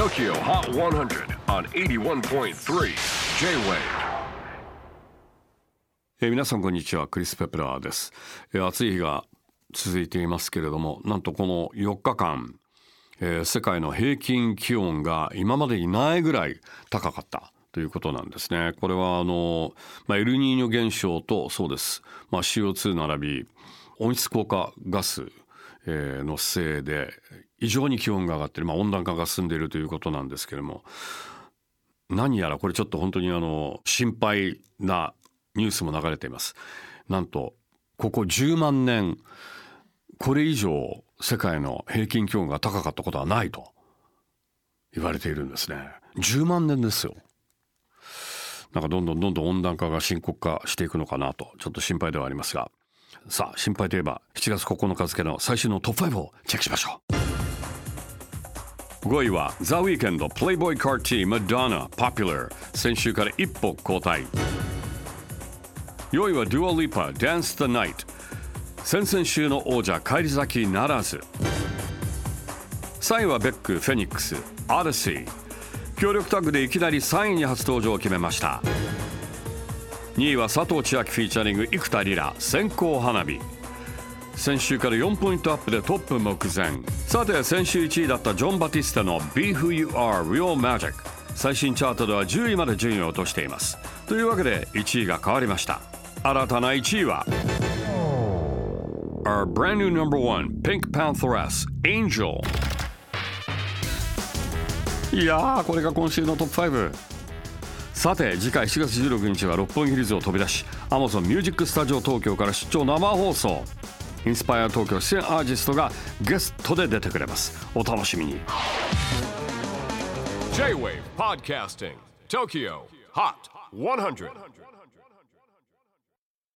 TOKYO HOT 100 on 81.3 J-WAVE. えー皆さんこんにちは。クリス・ペプラーです、えー暑い日が続いていますけれどもなんとこの4日間、えー世界の平均気温が今までにないぐらい高かったということなんですね。これはあの、まあ、エルニーニョ現象とそうです、まあ、CO2 並び温室効果ガスえーのせいで異常に気温が上がってる、まあ、温暖化が進んでいるということなんですけれども何やらこれちょっと本当にあの心配なニュースも流れています。なんとここ10万年これ以上世界の平均気温が高かったことはないと言われているんですね。10万年ですよ。なんかどんどんどんどん温暖化が深刻化していくのかなとちょっと心配ではありますがさあ心配といえば7月9日付の最新のトップ5をチェックしましょう。5位はザ・ウィーケンドプレイボーイ・カーティー・マドンナ・ポピュラー先週から一歩後退。4位はデュア・リーパー Dance the Night 先々週の王者返り咲きならず。3位はベック・フェニックス Odyssey 協力タッグでいきなり3位に初登場を決めました。2位は佐藤千亜フィーチャリング生田リラ線香花火。先週から4ポイントアップでトップ目前。さて先週1位だったジョン・バティスタの Be Who You Are Real Magic 最新チャートでは10位まで順位を落としています。というわけで1位が変わりました。新たな1位は Our brand new number one Pink Pantheress Angel いやーこれが今週のトップ5さて次回7月16日は六本木ヒルズを飛び出し Amazon ミュージックスタジオ東京から出張生放送。インスパイア東京出演アーティストがゲストで出てくれます。お楽しみに。J-WAVE PODCASTING TOKYO HOT 100